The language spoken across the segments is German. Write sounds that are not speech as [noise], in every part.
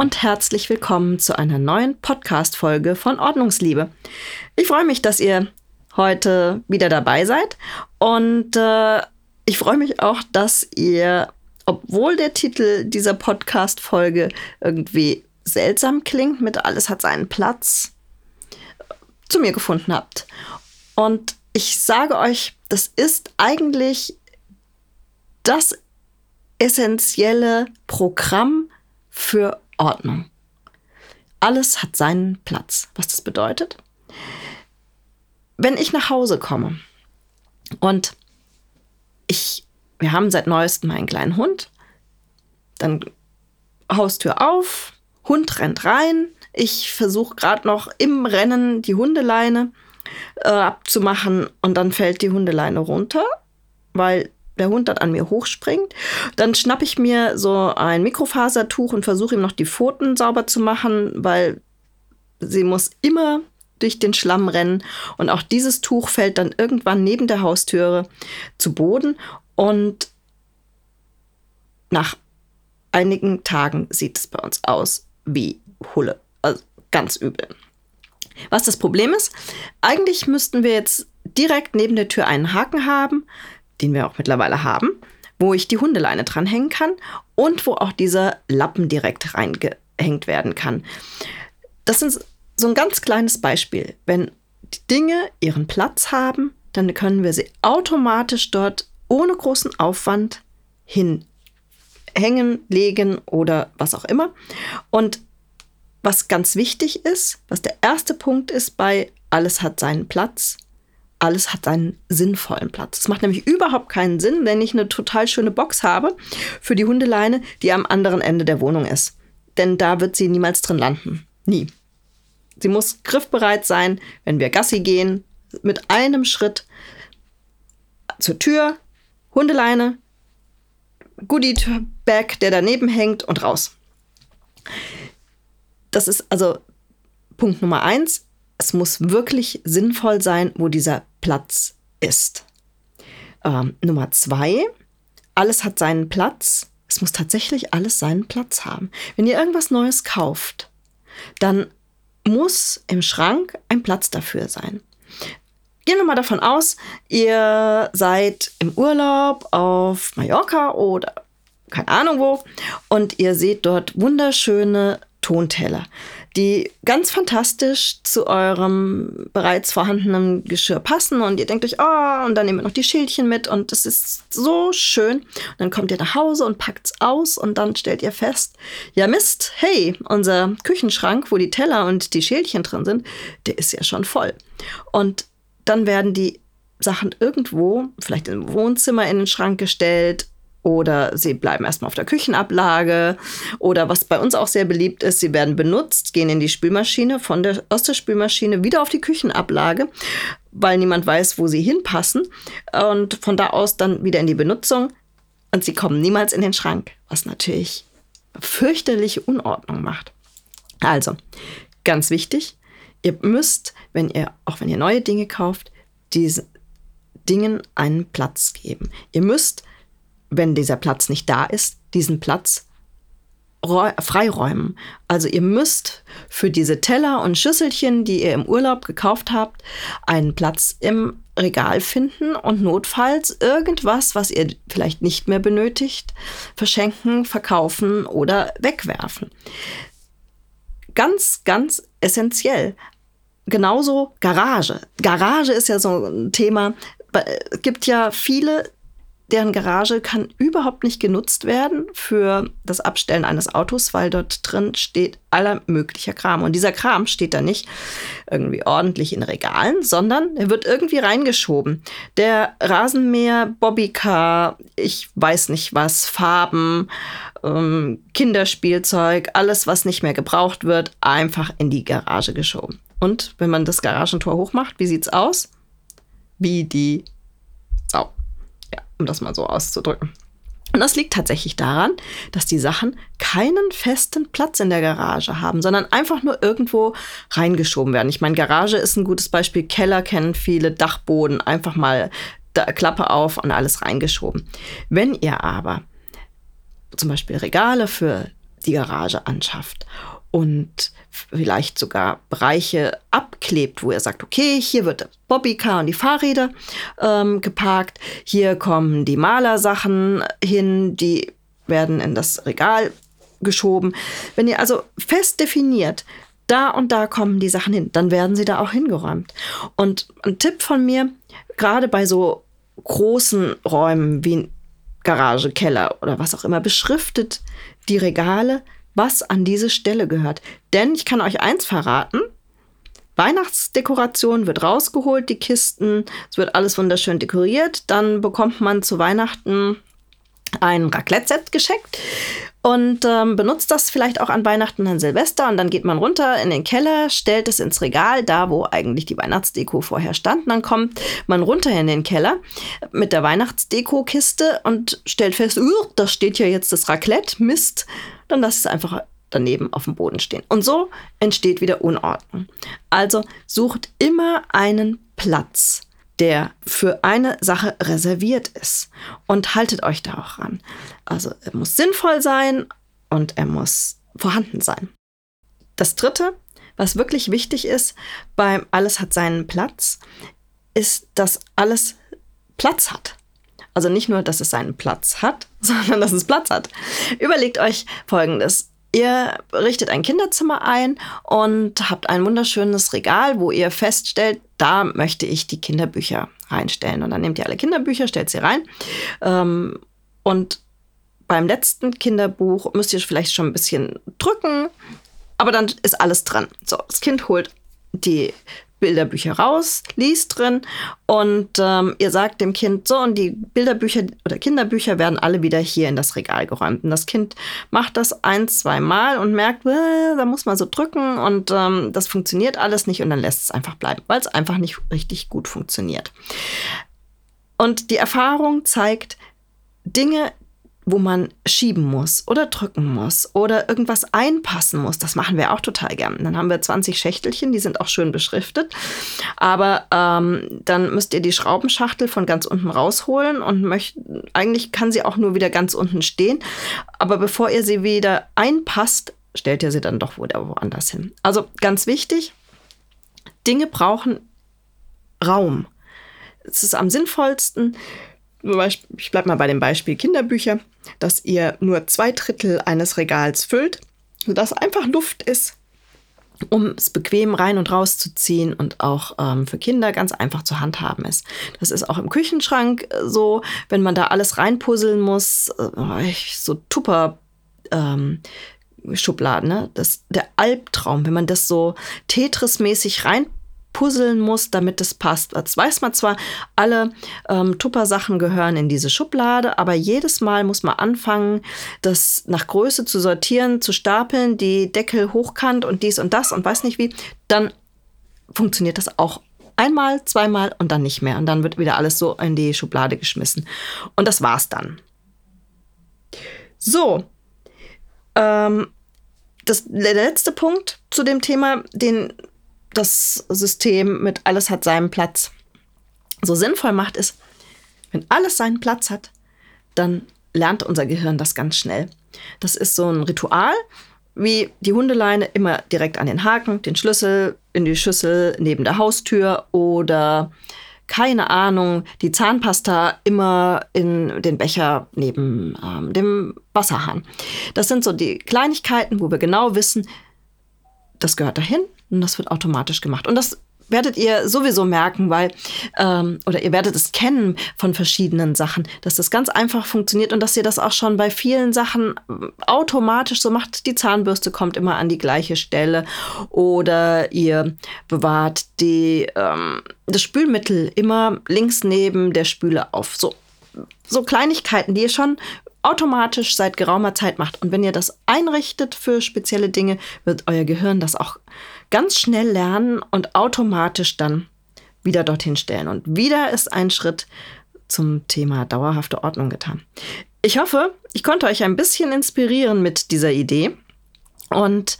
und herzlich willkommen zu einer neuen Podcast-Folge von Ordnungsliebe. Ich freue mich, dass ihr heute wieder dabei seid und äh, ich freue mich auch, dass ihr, obwohl der Titel dieser Podcast-Folge irgendwie seltsam klingt, mit Alles hat seinen Platz, zu mir gefunden habt. Und ich sage euch, das ist eigentlich das essentielle Programm für Ordnung. Alles hat seinen Platz. Was das bedeutet? Wenn ich nach Hause komme und ich, wir haben seit neuestem einen kleinen Hund, dann Haustür auf, Hund rennt rein, ich versuche gerade noch im Rennen die Hundeleine äh, abzumachen und dann fällt die Hundeleine runter, weil der Hund dann an mir hochspringt. Dann schnappe ich mir so ein Mikrofasertuch und versuche ihm noch die Pfoten sauber zu machen, weil sie muss immer durch den Schlamm rennen. Und auch dieses Tuch fällt dann irgendwann neben der Haustüre zu Boden. Und nach einigen Tagen sieht es bei uns aus wie Hulle. Also ganz übel. Was das Problem ist, eigentlich müssten wir jetzt direkt neben der Tür einen Haken haben, den wir auch mittlerweile haben, wo ich die Hundeleine dranhängen kann und wo auch dieser Lappen direkt reingehängt werden kann. Das ist so ein ganz kleines Beispiel. Wenn die Dinge ihren Platz haben, dann können wir sie automatisch dort ohne großen Aufwand hinhängen, legen oder was auch immer. Und was ganz wichtig ist, was der erste Punkt ist bei alles hat seinen Platz, alles hat einen sinnvollen Platz. Es macht nämlich überhaupt keinen Sinn, wenn ich eine total schöne Box habe für die Hundeleine, die am anderen Ende der Wohnung ist. Denn da wird sie niemals drin landen. Nie. Sie muss griffbereit sein, wenn wir Gassi gehen, mit einem Schritt zur Tür, Hundeleine, Goodie-Bag, der daneben hängt und raus. Das ist also Punkt Nummer eins. Es muss wirklich sinnvoll sein, wo dieser Platz ist. Ähm, Nummer zwei, alles hat seinen Platz. Es muss tatsächlich alles seinen Platz haben. Wenn ihr irgendwas Neues kauft, dann muss im Schrank ein Platz dafür sein. Gehen wir mal davon aus, ihr seid im Urlaub auf Mallorca oder keine Ahnung wo und ihr seht dort wunderschöne Tonteller die ganz fantastisch zu eurem bereits vorhandenen Geschirr passen und ihr denkt euch, oh, und dann nehmen wir noch die Schildchen mit und es ist so schön. Und dann kommt ihr nach Hause und packt es aus und dann stellt ihr fest, ja Mist, hey, unser Küchenschrank, wo die Teller und die Schälchen drin sind, der ist ja schon voll. Und dann werden die Sachen irgendwo, vielleicht im Wohnzimmer in den Schrank gestellt oder sie bleiben erstmal auf der Küchenablage oder was bei uns auch sehr beliebt ist, sie werden benutzt, gehen in die Spülmaschine, von der, aus der Spülmaschine wieder auf die Küchenablage, weil niemand weiß, wo sie hinpassen und von da aus dann wieder in die Benutzung und sie kommen niemals in den Schrank, was natürlich fürchterliche Unordnung macht. Also, ganz wichtig, ihr müsst, wenn ihr, auch wenn ihr neue Dinge kauft, diesen Dingen einen Platz geben. Ihr müsst wenn dieser Platz nicht da ist, diesen Platz freiräumen. Also ihr müsst für diese Teller und Schüsselchen, die ihr im Urlaub gekauft habt, einen Platz im Regal finden und notfalls irgendwas, was ihr vielleicht nicht mehr benötigt, verschenken, verkaufen oder wegwerfen. Ganz, ganz essentiell. Genauso Garage. Garage ist ja so ein Thema. Es gibt ja viele deren Garage kann überhaupt nicht genutzt werden für das Abstellen eines Autos, weil dort drin steht aller möglicher Kram. Und dieser Kram steht da nicht irgendwie ordentlich in Regalen, sondern er wird irgendwie reingeschoben. Der Rasenmäher, Bobbycar, ich weiß nicht was, Farben, ähm, Kinderspielzeug, alles, was nicht mehr gebraucht wird, einfach in die Garage geschoben. Und wenn man das Garagentor hochmacht, wie sieht's aus? Wie die um das mal so auszudrücken. Und das liegt tatsächlich daran, dass die Sachen keinen festen Platz in der Garage haben, sondern einfach nur irgendwo reingeschoben werden. Ich meine, Garage ist ein gutes Beispiel. Keller kennen viele, Dachboden, einfach mal Klappe auf und alles reingeschoben. Wenn ihr aber zum Beispiel Regale für die Garage anschafft und vielleicht sogar Bereiche abklebt, wo er sagt, okay, hier wird das Bobbycar und die Fahrräder ähm, geparkt, hier kommen die Malersachen hin, die werden in das Regal geschoben. Wenn ihr also fest definiert, da und da kommen die Sachen hin, dann werden sie da auch hingeräumt. Und ein Tipp von mir, gerade bei so großen Räumen wie Garage, Keller oder was auch immer, beschriftet die Regale, was an diese Stelle gehört. Denn ich kann euch eins verraten, Weihnachtsdekoration wird rausgeholt, die Kisten, es wird alles wunderschön dekoriert, dann bekommt man zu Weihnachten ein Raclette-Set geschenkt und ähm, benutzt das vielleicht auch an Weihnachten, an Silvester und dann geht man runter in den Keller, stellt es ins Regal, da wo eigentlich die Weihnachtsdeko vorher stand. Dann kommt man runter in den Keller mit der Weihnachtsdeko-Kiste und stellt fest, da steht ja jetzt das Raclette, Mist. Dann lass es einfach daneben auf dem Boden stehen. Und so entsteht wieder Unordnung. Also sucht immer einen Platz der für eine Sache reserviert ist. Und haltet euch da auch ran. Also er muss sinnvoll sein und er muss vorhanden sein. Das Dritte, was wirklich wichtig ist beim Alles hat seinen Platz, ist, dass alles Platz hat. Also nicht nur, dass es seinen Platz hat, [laughs] sondern dass es Platz hat. Überlegt euch Folgendes. Ihr richtet ein Kinderzimmer ein und habt ein wunderschönes Regal, wo ihr feststellt, da möchte ich die Kinderbücher reinstellen. Und dann nehmt ihr alle Kinderbücher, stellt sie rein. Ähm, und beim letzten Kinderbuch müsst ihr vielleicht schon ein bisschen drücken, aber dann ist alles dran. So, das Kind holt die Bilderbücher raus, liest drin und ähm, ihr sagt dem Kind so und die Bilderbücher oder Kinderbücher werden alle wieder hier in das Regal geräumt. Und das Kind macht das ein, zwei Mal und merkt, äh, da muss man so drücken und ähm, das funktioniert alles nicht und dann lässt es einfach bleiben, weil es einfach nicht richtig gut funktioniert. Und die Erfahrung zeigt, Dinge wo man schieben muss oder drücken muss oder irgendwas einpassen muss. Das machen wir auch total gern. Dann haben wir 20 Schächtelchen, die sind auch schön beschriftet. Aber ähm, dann müsst ihr die Schraubenschachtel von ganz unten rausholen und möcht, eigentlich kann sie auch nur wieder ganz unten stehen. Aber bevor ihr sie wieder einpasst, stellt ihr sie dann doch wieder woanders hin. Also ganz wichtig, Dinge brauchen Raum. Es ist am sinnvollsten, ich bleibe mal bei dem Beispiel Kinderbücher, dass ihr nur zwei Drittel eines Regals füllt, sodass einfach Luft ist, um es bequem rein und raus zu ziehen und auch ähm, für Kinder ganz einfach zu handhaben ist. Das ist auch im Küchenschrank äh, so, wenn man da alles reinpuzzeln muss, äh, so Tupper. Ähm, Schubladen, ne? Das, der Albtraum, wenn man das so Tetris-mäßig rein puzzeln muss, damit es passt. Das weiß man zwar, alle ähm, Tupper-Sachen gehören in diese Schublade, aber jedes Mal muss man anfangen, das nach Größe zu sortieren, zu stapeln, die Deckel hochkant und dies und das und weiß nicht wie. Dann funktioniert das auch einmal, zweimal und dann nicht mehr. Und dann wird wieder alles so in die Schublade geschmissen. Und das war's dann. So. Ähm, das, der letzte Punkt zu dem Thema, den das System mit alles hat seinen Platz so sinnvoll macht, ist, wenn alles seinen Platz hat, dann lernt unser Gehirn das ganz schnell. Das ist so ein Ritual, wie die Hundeleine immer direkt an den Haken, den Schlüssel in die Schüssel neben der Haustür oder keine Ahnung, die Zahnpasta immer in den Becher neben ähm, dem Wasserhahn. Das sind so die Kleinigkeiten, wo wir genau wissen, das gehört dahin, und das wird automatisch gemacht. Und das werdet ihr sowieso merken, weil, ähm, oder ihr werdet es kennen von verschiedenen Sachen, dass das ganz einfach funktioniert und dass ihr das auch schon bei vielen Sachen ähm, automatisch so macht. Die Zahnbürste kommt immer an die gleiche Stelle oder ihr bewahrt die, ähm, das Spülmittel immer links neben der Spüle auf. So, so Kleinigkeiten, die ihr schon automatisch seit geraumer Zeit macht. Und wenn ihr das einrichtet für spezielle Dinge, wird euer Gehirn das auch ganz schnell lernen und automatisch dann wieder dorthin stellen. Und wieder ist ein Schritt zum Thema dauerhafte Ordnung getan. Ich hoffe, ich konnte euch ein bisschen inspirieren mit dieser Idee. Und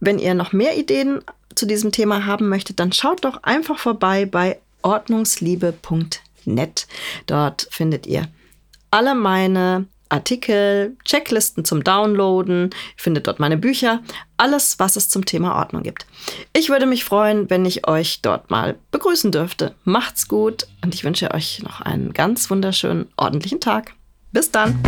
wenn ihr noch mehr Ideen zu diesem Thema haben möchtet, dann schaut doch einfach vorbei bei ordnungsliebe.net. Dort findet ihr alle meine Artikel, Checklisten zum Downloaden. Findet dort meine Bücher, alles, was es zum Thema Ordnung gibt. Ich würde mich freuen, wenn ich euch dort mal begrüßen dürfte. Macht's gut und ich wünsche euch noch einen ganz wunderschönen, ordentlichen Tag. Bis dann.